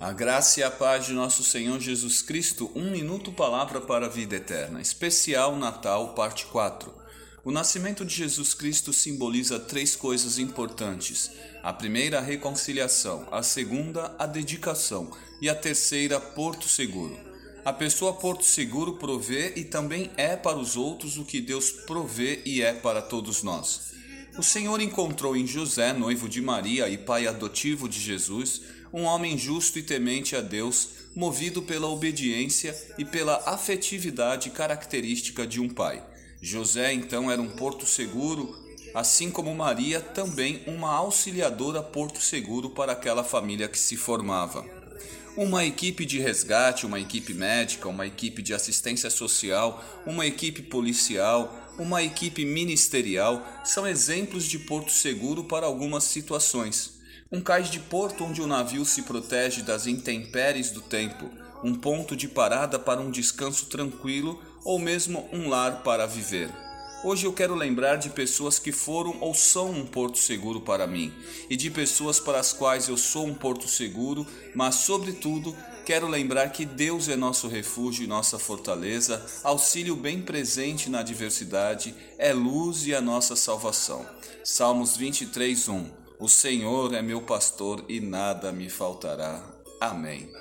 A graça e a paz de nosso Senhor Jesus Cristo, um minuto palavra para a vida eterna. Especial Natal, parte 4. O nascimento de Jesus Cristo simboliza três coisas importantes. A primeira, a reconciliação, a segunda, a dedicação e a terceira, porto seguro. A pessoa porto seguro provê e também é para os outros o que Deus provê e é para todos nós. O Senhor encontrou em José, noivo de Maria e pai adotivo de Jesus, um homem justo e temente a Deus, movido pela obediência e pela afetividade característica de um pai. José então era um porto seguro, assim como Maria também uma auxiliadora porto seguro para aquela família que se formava. Uma equipe de resgate, uma equipe médica, uma equipe de assistência social, uma equipe policial, uma equipe ministerial são exemplos de porto seguro para algumas situações. Um cais de porto onde o navio se protege das intempéries do tempo, um ponto de parada para um descanso tranquilo ou mesmo um lar para viver. Hoje eu quero lembrar de pessoas que foram ou são um porto seguro para mim, e de pessoas para as quais eu sou um porto seguro, mas, sobretudo, Quero lembrar que Deus é nosso refúgio e nossa fortaleza, auxílio bem presente na adversidade, é luz e a nossa salvação. Salmos 23, 1 O Senhor é meu pastor e nada me faltará. Amém.